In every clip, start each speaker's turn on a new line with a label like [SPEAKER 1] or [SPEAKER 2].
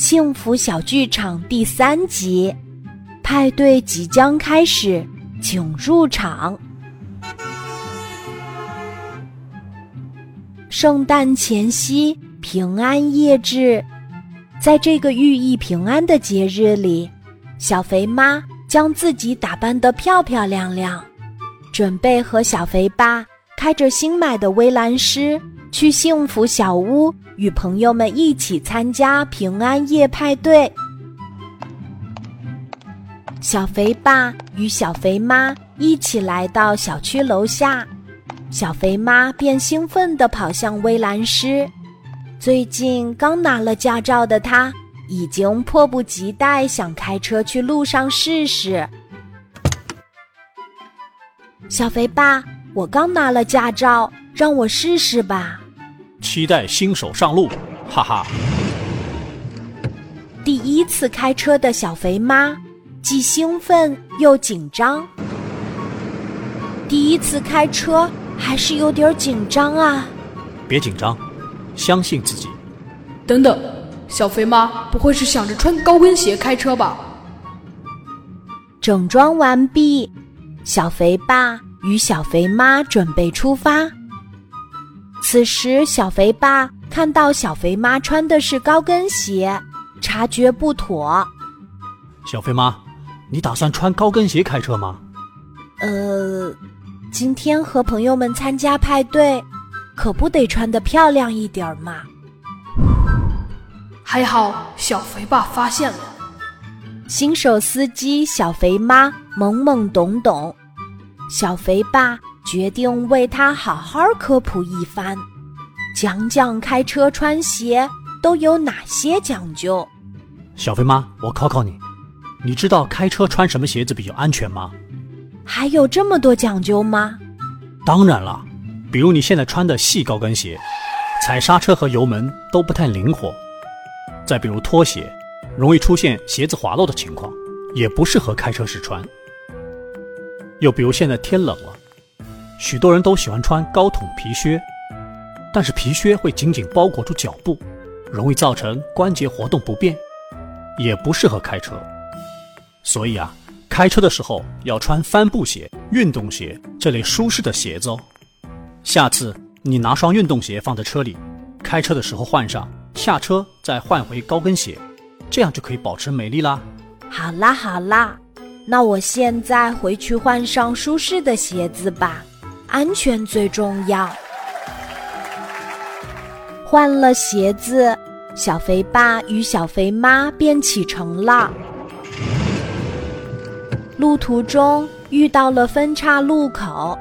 [SPEAKER 1] 幸福小剧场第三集，派对即将开始，请入场。圣诞前夕，平安夜至，在这个寓意平安的节日里，小肥妈将自己打扮得漂漂亮亮，准备和小肥爸开着新买的威兰狮去幸福小屋。与朋友们一起参加平安夜派对，小肥爸与小肥妈一起来到小区楼下，小肥妈便兴奋地跑向威兰诗。最近刚拿了驾照的他，已经迫不及待想开车去路上试试。小肥爸，我刚拿了驾照，让我试试吧。
[SPEAKER 2] 期待新手上路，哈哈！
[SPEAKER 1] 第一次开车的小肥妈，既兴奋又紧张。第一次开车还是有点紧张啊！
[SPEAKER 2] 别紧张，相信自己。
[SPEAKER 3] 等等，小肥妈不会是想着穿高跟鞋开车吧？
[SPEAKER 1] 整装完毕，小肥爸与小肥妈准备出发。此时，小肥爸看到小肥妈穿的是高跟鞋，察觉不妥。
[SPEAKER 2] 小肥妈，你打算穿高跟鞋开车吗？
[SPEAKER 1] 呃，今天和朋友们参加派对，可不得穿的漂亮一点嘛。
[SPEAKER 3] 还好，小肥爸发现了。
[SPEAKER 1] 新手司机小肥妈懵懵懂懂，小肥爸。决定为他好好科普一番，讲讲开车穿鞋都有哪些讲究。
[SPEAKER 2] 小飞妈，我考考你，你知道开车穿什么鞋子比较安全吗？
[SPEAKER 1] 还有这么多讲究吗？
[SPEAKER 2] 当然了，比如你现在穿的细高跟鞋，踩刹车和油门都不太灵活；再比如拖鞋，容易出现鞋子滑落的情况，也不适合开车时穿。又比如现在天冷了。许多人都喜欢穿高筒皮靴，但是皮靴会紧紧包裹住脚部，容易造成关节活动不便，也不适合开车。所以啊，开车的时候要穿帆布鞋、运动鞋这类舒适的鞋子哦。下次你拿双运动鞋放在车里，开车的时候换上，下车再换回高跟鞋，这样就可以保持美丽啦。
[SPEAKER 1] 好啦好啦，那我现在回去换上舒适的鞋子吧。安全最重要。换了鞋子，小肥爸与小肥妈便启程了。路途中遇到了分岔路口，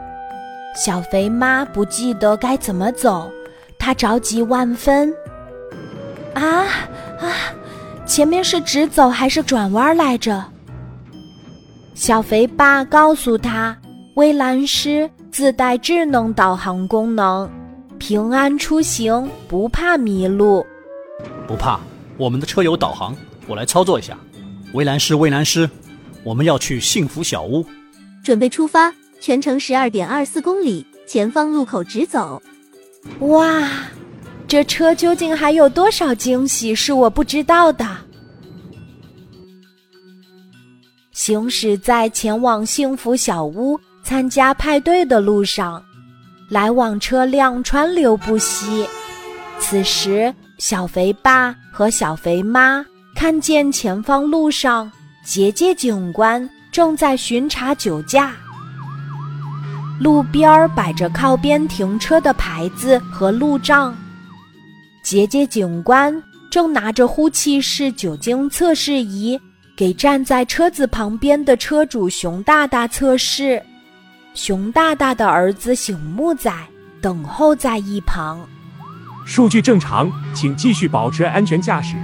[SPEAKER 1] 小肥妈不记得该怎么走，她着急万分。啊啊！前面是直走还是转弯来着？小肥爸告诉他：“威兰诗。”自带智能导航功能，平安出行不怕迷路。
[SPEAKER 2] 不怕，我们的车有导航，我来操作一下。蔚蓝师，蔚蓝师，我们要去幸福小屋。
[SPEAKER 4] 准备出发，全程十二点二四公里，前方路口直走。
[SPEAKER 1] 哇，这车究竟还有多少惊喜是我不知道的？行驶在前往幸福小屋。参加派对的路上，来往车辆川流不息。此时，小肥爸和小肥妈看见前方路上，杰杰警官正在巡查酒驾。路边摆着靠边停车的牌子和路障，杰杰警官正拿着呼气式酒精测试仪，给站在车子旁边的车主熊大大测试。熊大大的儿子醒目仔等候在一旁。
[SPEAKER 5] 数据正常，请继续保持安全驾驶。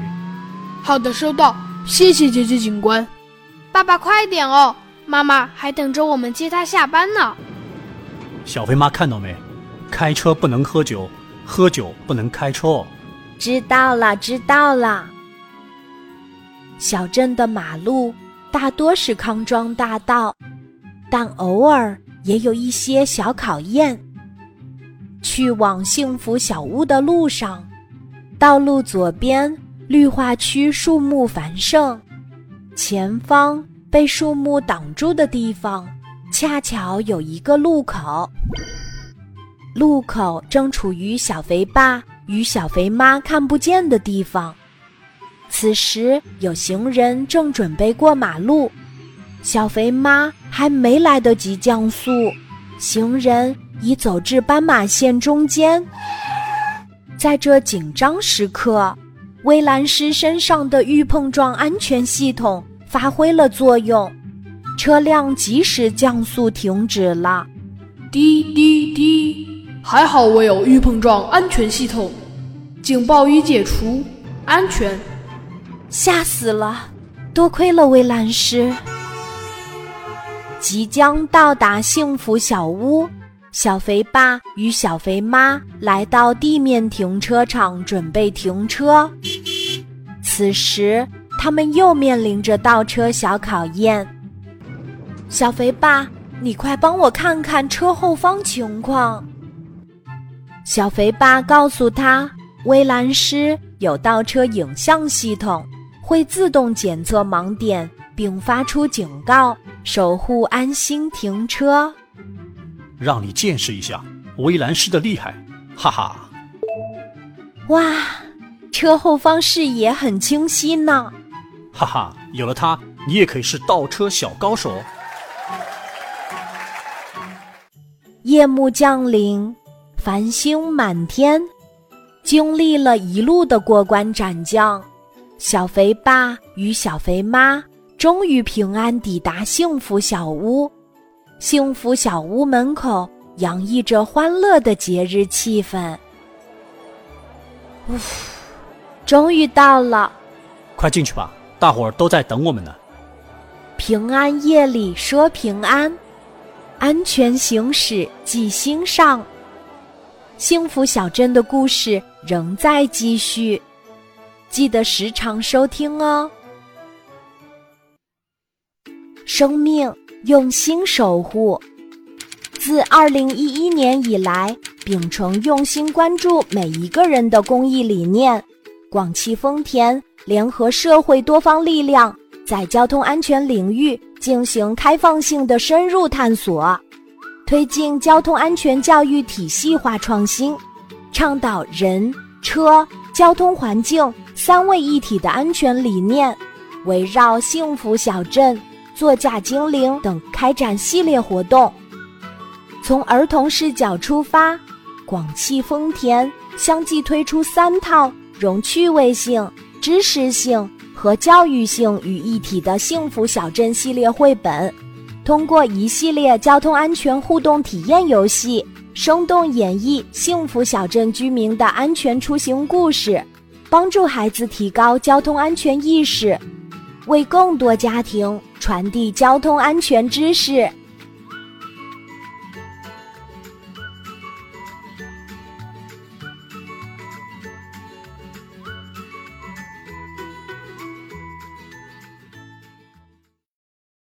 [SPEAKER 3] 好的，收到，谢谢姐姐警官。
[SPEAKER 6] 爸爸快点哦，妈妈还等着我们接他下班呢。
[SPEAKER 2] 小飞妈看到没？开车不能喝酒，喝酒不能开车哦。
[SPEAKER 1] 知道了，知道了。小镇的马路大多是康庄大道，但偶尔。也有一些小考验。去往幸福小屋的路上，道路左边绿化区树木繁盛，前方被树木挡住的地方，恰巧有一个路口。路口正处于小肥爸与小肥妈看不见的地方。此时有行人正准备过马路，小肥妈还没来得及降速，行人已走至斑马线中间。在这紧张时刻，威兰斯身上的预碰撞安全系统发挥了作用，车辆及时降速停止了。
[SPEAKER 3] 滴滴滴，还好我有预碰撞安全系统，警报已解除，安全。
[SPEAKER 1] 吓死了！多亏了威兰斯。即将到达幸福小屋，小肥爸与小肥妈来到地面停车场准备停车。此时，他们又面临着倒车小考验。小肥爸，你快帮我看看车后方情况。小肥爸告诉他，威兰斯有倒车影像系统。会自动检测盲点，并发出警告，守护安心停车。
[SPEAKER 2] 让你见识一下威兰士的厉害，哈哈！
[SPEAKER 1] 哇，车后方视野很清晰呢，
[SPEAKER 2] 哈哈！有了它，你也可以是倒车小高手。
[SPEAKER 1] 夜幕降临，繁星满天，经历了一路的过关斩将。小肥爸与小肥妈终于平安抵达幸福小屋，幸福小屋门口洋溢着欢乐的节日气氛。呜，终于到了，
[SPEAKER 2] 快进去吧，大伙儿都在等我们呢。
[SPEAKER 1] 平安夜里说平安，安全行驶记心上。幸福小镇的故事仍在继续。记得时常收听哦。生命用心守护，自二零一一年以来，秉承用心关注每一个人的公益理念，广汽丰田联合社会多方力量，在交通安全领域进行开放性的深入探索，推进交通安全教育体系化创新，倡导人车交通环境。三位一体的安全理念，围绕幸福小镇、座驾精灵等开展系列活动。从儿童视角出发，广汽丰田相继推出三套融趣味性、知识性和教育性于一体的幸福小镇系列绘本，通过一系列交通安全互动体验游戏，生动演绎幸福小镇居民的安全出行故事。帮助孩子提高交通安全意识，为更多家庭传递交通安全知识。